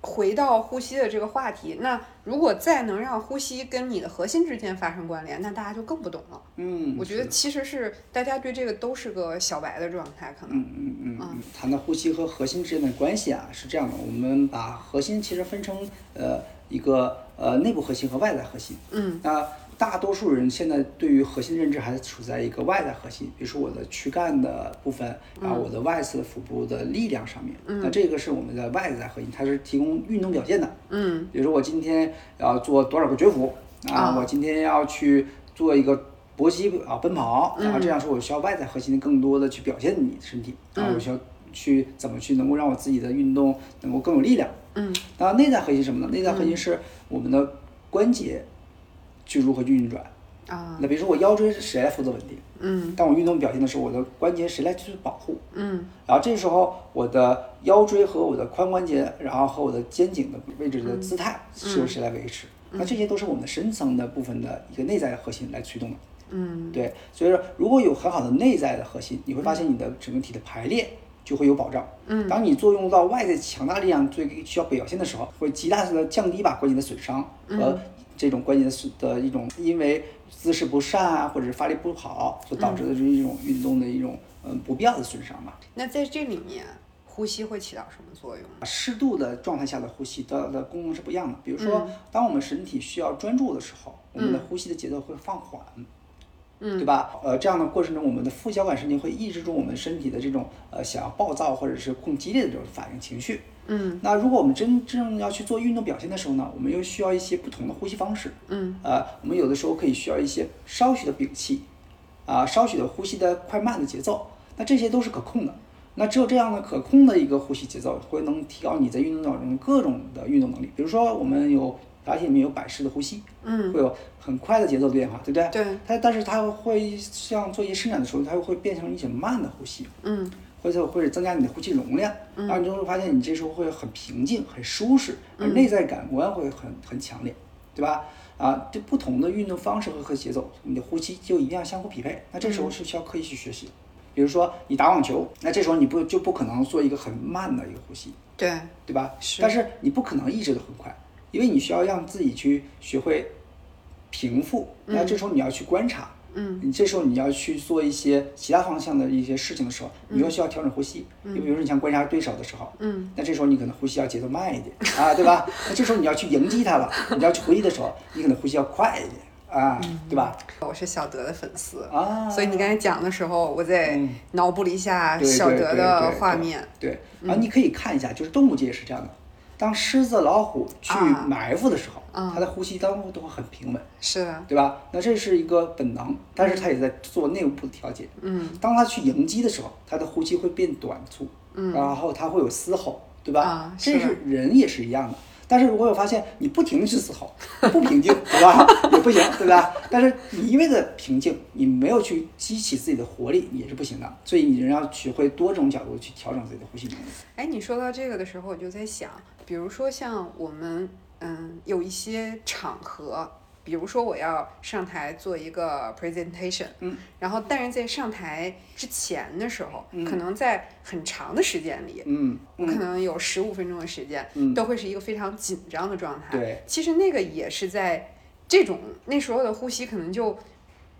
回到呼吸的这个话题，那如果再能让呼吸跟你的核心之间发生关联，那大家就更不懂了。嗯，我觉得其实是大家对这个都是个小白的状态，可能。嗯嗯嗯嗯，谈到呼吸和核心之间的关系啊，是这样的，我们把核心其实分成呃一个呃内部核心和外在核心。嗯，那大多数人现在对于核心认知还是处在一个外在核心，比如说我的躯干的部分，然后我的外侧腹部的力量上面，那这个是我们的外在核心，它是提供运动表现的。嗯。比如说我今天要做多少个绝腹啊，我今天要去做一个搏击啊奔跑，然后这样说我需要外在核心更多的去表现你的身体，然后我需要去怎么去能够让我自己的运动能够更有力量。嗯，当然内在核心是什么呢？内在核心是我们的关节去如何去运转。啊那比如说我腰椎是谁来负责稳定？嗯当我运动表现的时候，我的关节谁来去保护？嗯然后这时候我的腰椎和我的髋关节，然后和我的肩颈的位置的姿态是由谁来维持？那这些都是我们的深层的部分的一个内在的核心来驱动的。嗯对，所以说如果有很好的内在的核心，你会发现你的整个体的排列就会有保障。嗯，当你作用到外在强大力量最需要表现的时候，会极大的降低把关节的损伤和这种关节的的一种因为姿势不善啊，或者是发力不好所导致的这一种运动的一种嗯不必要的损伤嘛。那在这里面，呼吸会起到什么作用？适度的状态下的呼吸的的功能是不一样的。比如嗯说，当我们身体需要专注的时候，我们的呼吸的节奏会放缓，嗯，对吧？呃，这样的过程中，我们的副交感神经会抑制住我们身体的这种呃想要暴躁或者是更激烈的这种反应情绪。嗯，那如果我们真正要去做运动表现的时候呢，我们又需要一些不同的呼吸方式。嗯，呃，我们有的时候可以需要一些稍许的屏气，啊、稍许的呼吸的快慢的节奏，那这些都是可控的。那只有这样的可控的一个呼吸节奏，会能提高你在运动当中各种的运动能力。比如说，我们有打铁里面有百式的呼吸，嗯，会有很快的节奏的变化，对不对？对，它但是它会像做一些伸展的时候，它会变成一种慢的呼吸，嗯或者或者增加你的呼吸容量，嗯然后你就会发现你这时候会很平静、很舒适，而内在感官会很很强烈，对吧？啊，这不同的运动方式和和节奏，你的呼吸就一定要相互匹配。那这时候是需要刻意去学习的。比如说你打网球，那这时候你不就不可能做一个很慢的一个呼吸，对，对吧？是但是你不可能一直都很快，因为你需要让自己去学会平复。那这时候你要去观察，嗯，你这时候你要去做一些其他方向的一些事情的时候，你又需要调整呼吸。就比如说你想观察对手的时候，嗯，那这时候你可能呼吸要节奏慢一点 啊，对吧？那这时候你要去迎击他了，你要去回击的时候，你可能呼吸要快一点啊，对吧？我是小德的粉丝，啊，所以你刚才讲的时候，我在嗯脑补了一下对小德的对对画面。对，然后你可以看一下，就是动物界也是这样的。当狮子、老虎去啊埋伏的时候，啊它的呼吸当中都会很平稳，是的，对吧？那这是一个本能，但是它也在做内部的调节。嗯当它去迎击的时候，它的呼吸会变短促，嗯然后它会有嘶吼，对吧？啊是这是人也是一样的。但是如果我发现你不停的去思考，不平静，对吧？也不行，对吧？但是你一味的平静，你没有去激起自己的活力，也是不行的。所以你人要学会多种角度去调整自己的呼吸能力。哎，你说到这个的时候，我就在想，比如说像我们，嗯，有一些场合，比如说我要上台做一个 presentation，嗯，然后但是在上台之前的时候，嗯。可能在很长的时间里，嗯我可嗯能有十五分钟的时间，嗯，都会是一个非常紧张的状态。对，其实那个也是在这种那时候的呼吸，可能就，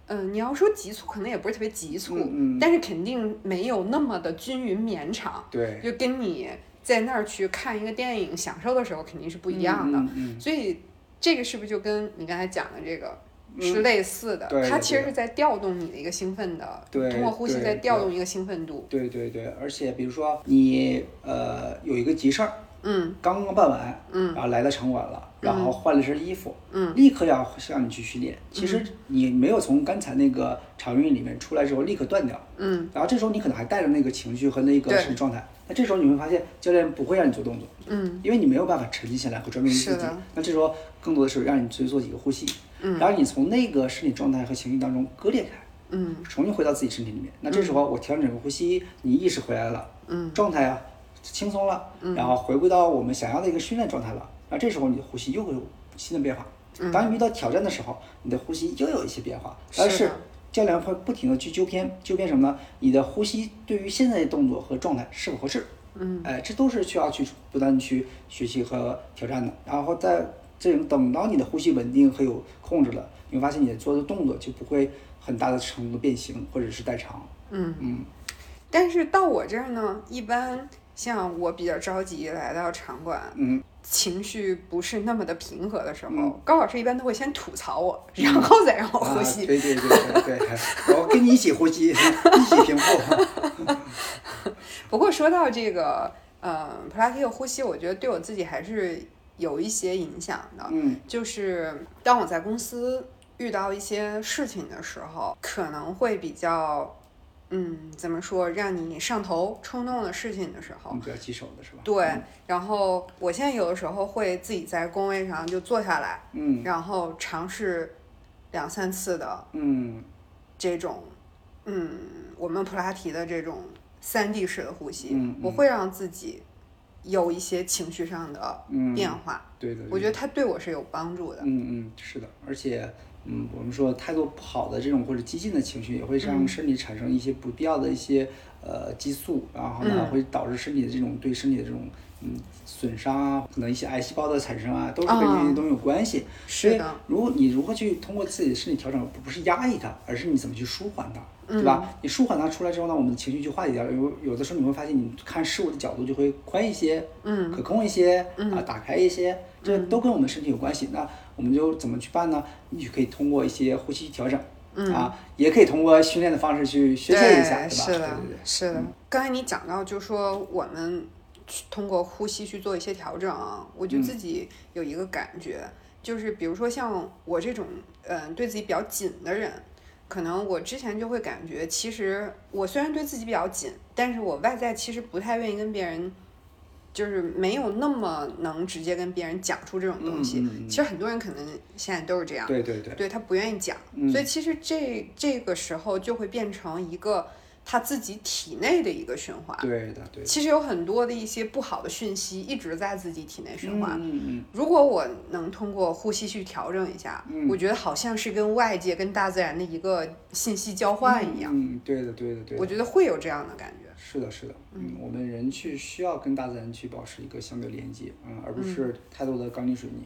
嗯、你要说急促，可能也不是特别急促，嗯嗯。但是肯定没有那么的均匀绵长。对，就跟你在那儿去看一个电影享受的时候肯定是不一样的。所以这个是不是就跟你刚才讲的这个嗯是类似的？它其实是在调动你的一个兴奋的，对通过呼吸在调动一个兴奋度。对对对，而且比如说你呃有一个急事儿，嗯刚刚办完，嗯然后来到场馆了，然后换了身衣服，嗯立刻要让你去训练。其实你没有从刚才那个场域里面出来之后立刻断掉，嗯然后这时候你可能还带着那个情绪和那个状态，那这时候你会发现教练不会让你做动作，嗯因为你没有办法沉浸下来和专注于自己。那这时候更多的是让你去做几个呼吸，嗯然后你从那个身体状态和情绪当中割裂开。嗯重新回到自己身体里面。那这时候我调整整个呼吸，你意识回来了，嗯状态啊轻松了，然后回归到我们想要的一个训练状态了。那这时候你的呼吸又会有新的变化。当你遇到挑战的时候，你的呼吸又有一些变化，但是教练会不停的去纠偏，纠偏什么呢？你的呼吸对于现在的动作和状态是否合适？嗯，哎，这都是需要去不断去学习和挑战的。然后在这种等到你的呼吸稳定和有控制了，你会发现你做的动作就不会很大的程度变形或者是代偿。嗯。嗯但是到我这儿呢，一般像我比较着急来到场馆，嗯，情绪不是那么的平和的时候，嗯高老师一般都会先吐槽我，然后再让我呼吸。啊、对对对对对，我 跟你一起呼吸，一起平复。不过说到这个，呃，普拉提的呼吸，我觉得对我自己还是有一些影响的。嗯就是当我在公司遇到一些事情的时候，可能会比较，嗯，怎么说，让你上头冲动的事情的时候，你比较棘手的是吧？对。然后我现在有的时候会自己在工位上就坐下来，嗯然后尝试两三次的嗯这种，嗯，我们普拉提的这种三 D 式的呼吸，嗯嗯我会让自己有一些情绪上的嗯，变化。对的，对我觉得它对我是有帮助的。嗯嗯，是的，而且，嗯，我们说太多不好的这种或者激进的情绪，也会让嗯身体产生一些不必要的一些呃激素，然后呢嗯会导致身体的这种对身体的这种嗯损伤啊，可能一些癌细胞的产生啊，都是跟这些东西有关系。所以是的，如果你如何去通过自己的身体调整，不不是压抑它，而是你怎么去舒缓它，对吧？你舒缓它出来之后呢，我们的情绪就化解掉了。有有的时候你会发现，你看事物的角度就会宽一些，嗯，可控一些，啊，打开一些，这都跟我们身体有关系。那我们就怎么去办呢？你就可以通过一些呼吸调整，啊，也可以通过训练的方式去学习一下，对吧？是的对对对，是的。刚才你讲到，就说我们去通过呼吸去做一些调整啊，我就自己有一个感觉，就是比如说像我这种嗯、对自己比较紧的人，可能我之前就会感觉，其实我虽然对自己比较紧，但是我外在其实不太愿意跟别人。就是没有那么能直接跟别人讲出这种东西，嗯嗯嗯。其实很多人可能现在都是这样，对对对，对他不愿意讲，所以其实这这个时候就会变成一个他自己体内的一个循环。对的对的。其实有很多的一些不好的讯息一直在自己体内循环。嗯嗯如果我能通过呼吸去调整一下，我觉得好像是跟外界、跟大自然的一个信息交换一样，嗯，对的对的对的。我觉得会有这样的感觉。是的，是的，嗯，我们人去需要跟大自然去保持一个相对连接，嗯，而不是太多的钢筋水泥。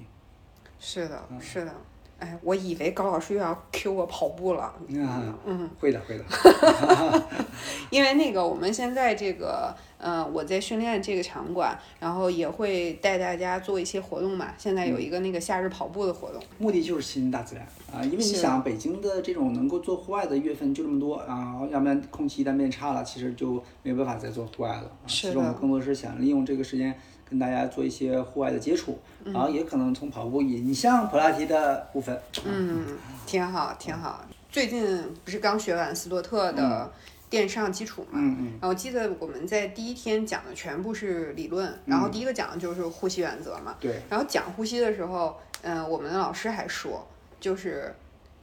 是的，是的。哎，我以为高老师又要 Q 我跑步了，啊，嗯，会的，会的。因为那个我们现在这个，呃，我在训练这个场馆，然后也会带大家做一些活动嘛。现在有一个那个夏日跑步的活动，目的就是亲近大自然啊，因为你想，北京的这种能够做户外的月份就这么多啊，要不然空气一旦变差了，其实就没有办法再做户外了。啊是其实我们更多是想利用这个时间跟大家做一些户外的接触，嗯然后也可能从跑步引向普拉提的部分。嗯，挺好，挺好。最近不是刚学完斯多特的电上基础嘛？嗯嗯然后我记得我们在第一天讲的全部是理论，然后第一个讲的就是呼吸原则嘛。对，然后讲呼吸的时候，嗯、我们的老师还说，就是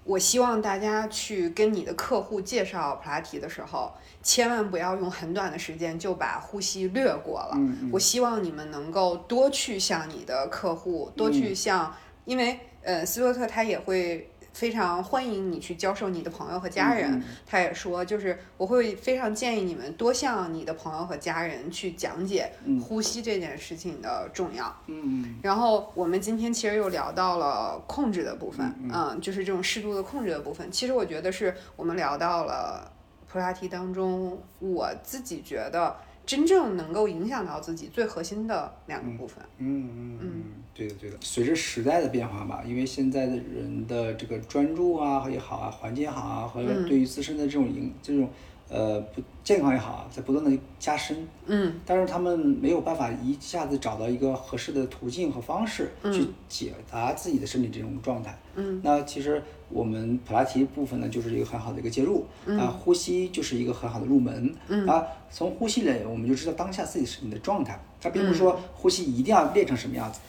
我希望大家去跟你的客户介绍普拉提的时候，千万不要用很短的时间就把呼吸略过了。嗯嗯我希望你们能够多去向你的客户，多去向，因为呃，斯洛特他也会。非常欢迎你去教授你的朋友和家人。他也说，就是我会非常建议你们多向你的朋友和家人去讲解呼吸这件事情的重要。嗯嗯然后我们今天其实又聊到了控制的部分，嗯就是这种适度的控制的部分。其实我觉得是我们聊到了普拉提当中，我自己觉得真正能够影响到自己最核心的两个部分。嗯嗯嗯，对的对的。随着时代的变化吧，因为现在的人的这个专注啊也好啊，环境也好啊，和对于自身的这种影这种呃不健康也好啊，在不断的加深。嗯，但是他们没有办法一下子找到一个合适的途径和方式去解答自己的身体这种状态。嗯，那其实我们普拉提部分呢，就是一个很好的一个介入。啊，呼吸就是一个很好的入门。嗯，啊，从呼吸里我们就知道当下自己身体的状态。它并不是说呼吸一定要练成什么样子，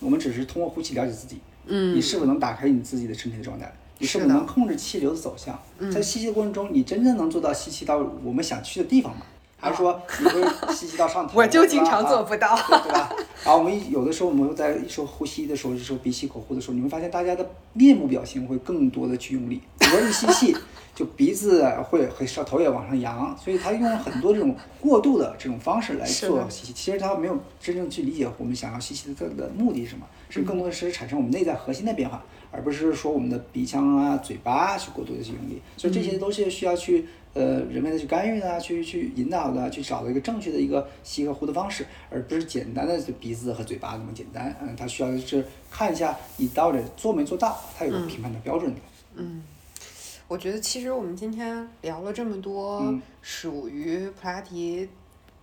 我们只是通过呼吸了解自己。嗯，你是否能打开你自己的身体的状态？你是否能控制气流的走向？在吸气的过程中，你真正能做到吸气到我们想去的地方吗？还是说你会吸气到上头？我就经常啊做不到。对对吧？然后我们有的时候我们在说呼吸的时候，就说鼻吸口呼的时候，你会发现大家的面部表情会更多的去用力，比如说一吸气，就鼻子会会稍头也往上扬，所以他用了很多这种过度的这种方式来做吸气，其实他没有真正去理解我们想要吸气的的目的是什么，是更多的是产生我们内在核心的变化，而不是说我们的鼻腔啊、嘴巴啊去过度的去用力，所以这些都是需要去。呃，人为的去干预的，去去引导的，去找到一个正确的一个吸和呼的方式，而不是简单的就鼻子和嘴巴那么简单。嗯，他需要的是看一下你到底做没做到，他有个评判的标准的。我觉得其实我们今天聊了这么多嗯属于普拉提，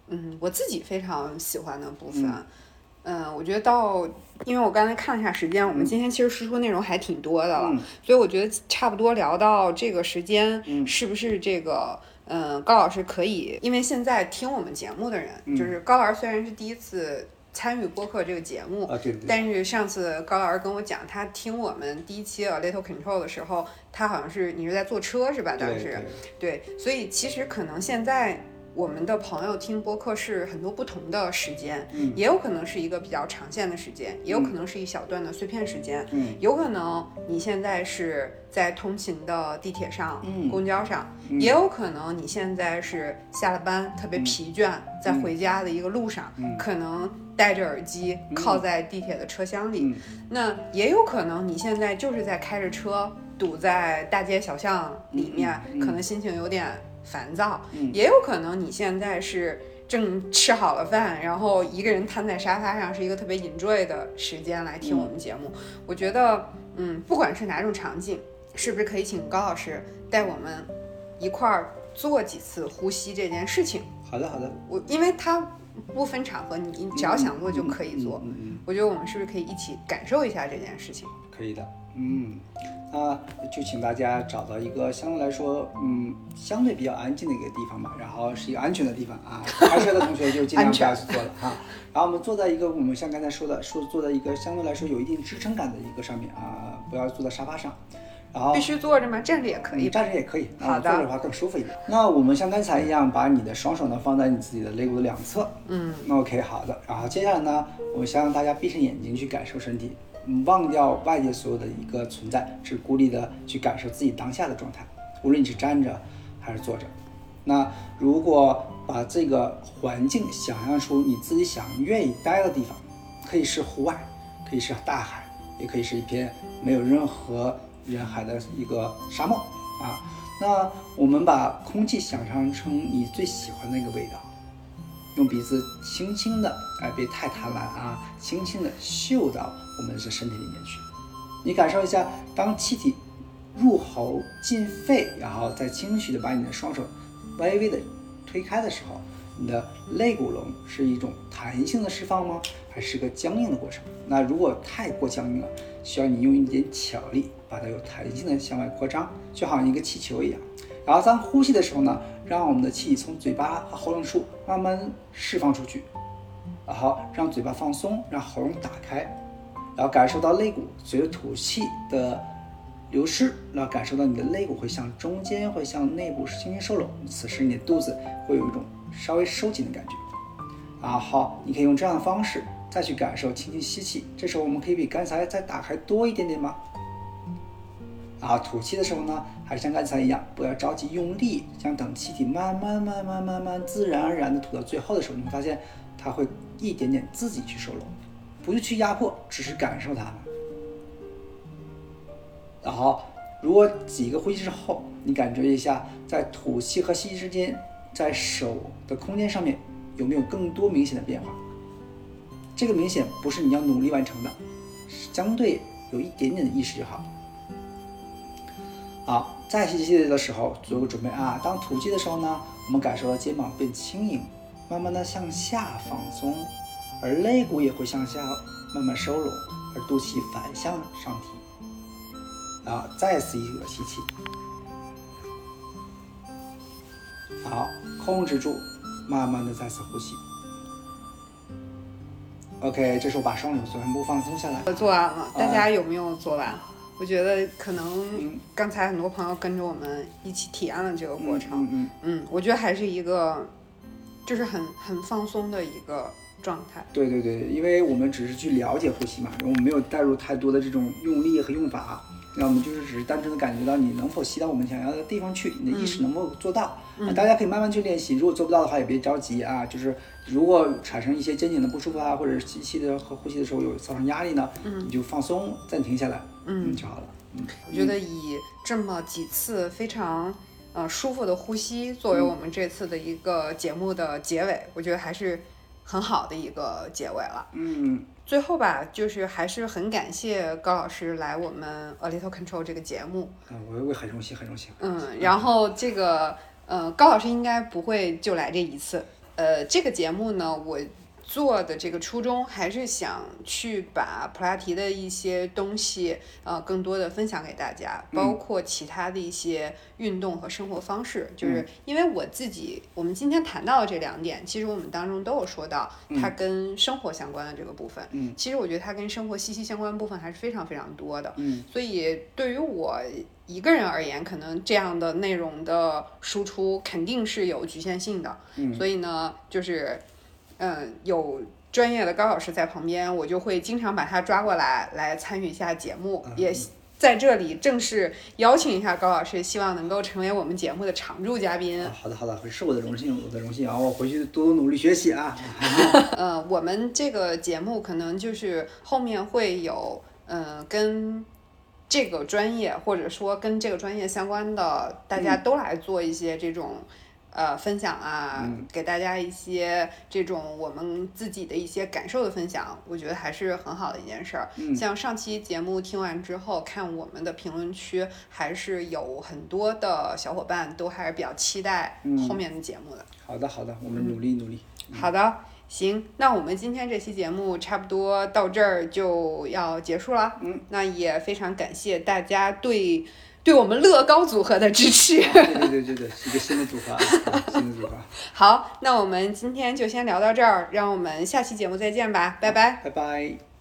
嗯，我自己非常喜欢的部分。嗯，我觉得到，因为我刚才看了一下时间，我们今天其实输出内容还挺多的了，嗯所以我觉得差不多聊到这个时间，是不是这个？嗯，高老师可以，因为现在听我们节目的人，就是高老师虽然是第一次参与播客这个节目，啊，对对对，但是上次高老师跟我讲，他听我们第一期《A Little Control》的时候，他好像是你是在坐车是吧？当时对，所以其实可能现在我们的朋友听播客是很多不同的时间，嗯。也有可能是一个比较长线的时间，也有可能是一小段的碎片时间，嗯。有可能你现在是在通勤的地铁上、嗯。公交上，嗯。也有可能你现在是下了班特别疲倦，在回家的一个路上，嗯。可能戴着耳机靠在地铁的车厢里，嗯。那也有可能你现在就是在开着车堵在大街小巷里面，可能心情有点烦躁，嗯也有可能你现在是。正吃好了饭，然后一个人瘫在沙发上，是一个特别 enjoy 的时间来听我们节目。我觉得，嗯，不管是哪种场景，是不是可以请高老师带我们一块儿做几次呼吸这件事情？好的好的，我因为他不分场合，你你只要想做就可以做。嗯嗯嗯我觉得我们是不是可以一起感受一下这件事情？可以的，嗯，那就请大家找到一个相对来说，嗯，相对比较安静的一个地方吧，然后是一个安全的地方啊。开车的同学就尽量不要去坐了啊。然后我们坐在一个我们像刚才说的，说坐在一个相对来说有一定支撑感的一个上面啊，不要坐在沙发上。然后必须坐着吗？站着也可以你。站着也可以，好的啊坐着的话更舒服一点。那我们像刚才一样，把你的双手呢放在你自己的肋骨的两侧。嗯那 OK，好的。然后接下来呢，我想让大家闭上眼睛去感受身体，嗯忘掉外界所有的一个存在，只孤立的去感受自己当下的状态，无论你是站着还是坐着。那如果把这个环境想象出你自己想愿意待的地方，可以是户外，可以是大海，也可以是一片没有任何人海的一个沙漠啊。那我们把空气想象成你最喜欢的那个味道，用鼻子轻轻的，哎，别太贪婪啊，轻轻的嗅到我们的身体里面去。你感受一下，当气体入喉进肺，然后再轻许的把你的双手微微的推开的时候，你的肋骨笼是一种弹性的释放吗？还是个僵硬的过程？那如果太过僵硬了，需要你用一点巧力把它有弹性的向外扩张，就好像一个气球一样。然后当呼吸的时候呢，让我们的气从嘴巴和喉咙处慢慢释放出去，然后让嘴巴放松，让喉咙打开，然后感受到肋骨随着吐气的流失，然后感受到你的肋骨会向中间，会向内部轻轻收拢，此时你的肚子会有一种稍微收紧的感觉。啊，好，你可以用这样的方式再去感受，轻轻吸气，这时候我们可以比刚才再打开多一点点吗？啊吐气的时候呢，还是像刚才一样，不要着急用力，想等气体慢慢慢慢慢慢自然而然的吐到最后的时候，你会发现它会一点点自己去收拢，不是去压迫，只是感受它。然后，如果几个呼吸之后，你感觉一下，在吐气和吸气之间，在手的空间上面有没有更多明显的变化？这个明显不是你要努力完成的，相对有一点点的意识就好。好，在吸气的时候做个准备啊。当吐气的时候呢，我们感受到肩膀变轻盈，慢慢的向下放松，而肋骨也会向下慢慢收拢，而肚脐反向上提。啊再次一个吸气，好，控制住，慢慢的再次呼吸。OK，这时候把双手全部放松下来。我做完了，大家有没有做完？我觉得可嗯能刚才很多朋友跟着我们一起体验了这个过程。嗯嗯嗯，我觉得还是一个，就是很很放松的一个状态。对对对，因为我们只是去了解呼吸嘛，我们没有带入太多的这种用力和用法，那我们就是只是单纯的感觉到你能否吸到我们想要的地方去，你的意识能否做到。啊，大家可以慢慢去练习，如果做不到的话也别着急啊，就是如果产生一些肩颈的不舒服啊，或者是吸气的和呼吸的时候有造成压力呢，你就放松暂停下来，嗯就好了。嗯，我觉得以这么几次非常呃舒服的呼吸作为我们这次的一个节目的结尾，我觉得还是很好的一个结尾了。嗯，最后吧，就是还是很感谢高老师来我们 A Little Control 这个节目。嗯，我我很荣幸，很荣幸。嗯，然后这个呃，高老师应该不会就来这一次。呃，这个节目呢，我做的这个初衷还是想去把普拉提的一些东西，呃，更多的分享给大家，包括其他的一些运动和生活方式。就是因为我自己，我们今天谈到的这两点，其实我们当中都有说到它跟生活相关的这个部分。嗯，其实我觉得它跟生活息息相关的部分还是非常非常多的。嗯，所以对于我一个人而言，可能这样的内容的输出肯定是有局限性的。嗯，所以呢，就是。嗯，有专业的高老师在旁边，我就会经常把他抓过来，来参与一下节目。也在这里正式邀请一下高老师，希望能够成为我们节目的常驻嘉宾。好的，好的，是我的荣幸，我的荣幸啊！我回去多多努力学习啊。呃，我们这个节目可能就是后面会有，嗯，跟这个专业或者说跟这个专业相关的，大家都来做一些这种。呃，分享啊，给大家一些这种我们自己的一些感受的分享，我觉得还是很好的一件事儿。像上期节目听完之后，看我们的评论区，还是有很多的小伙伴都还是比较期待后面的节目的。好的，好的，我们努力努力。好的，行，那我们今天这期节目差不多到这儿就要结束了。嗯，那也非常感谢大家对。对我们乐高组合的支持，对对对对对，一个新的组合，新的组合。好，那我们今天就先聊到这儿，让我们下期节目再见吧，拜拜，拜拜。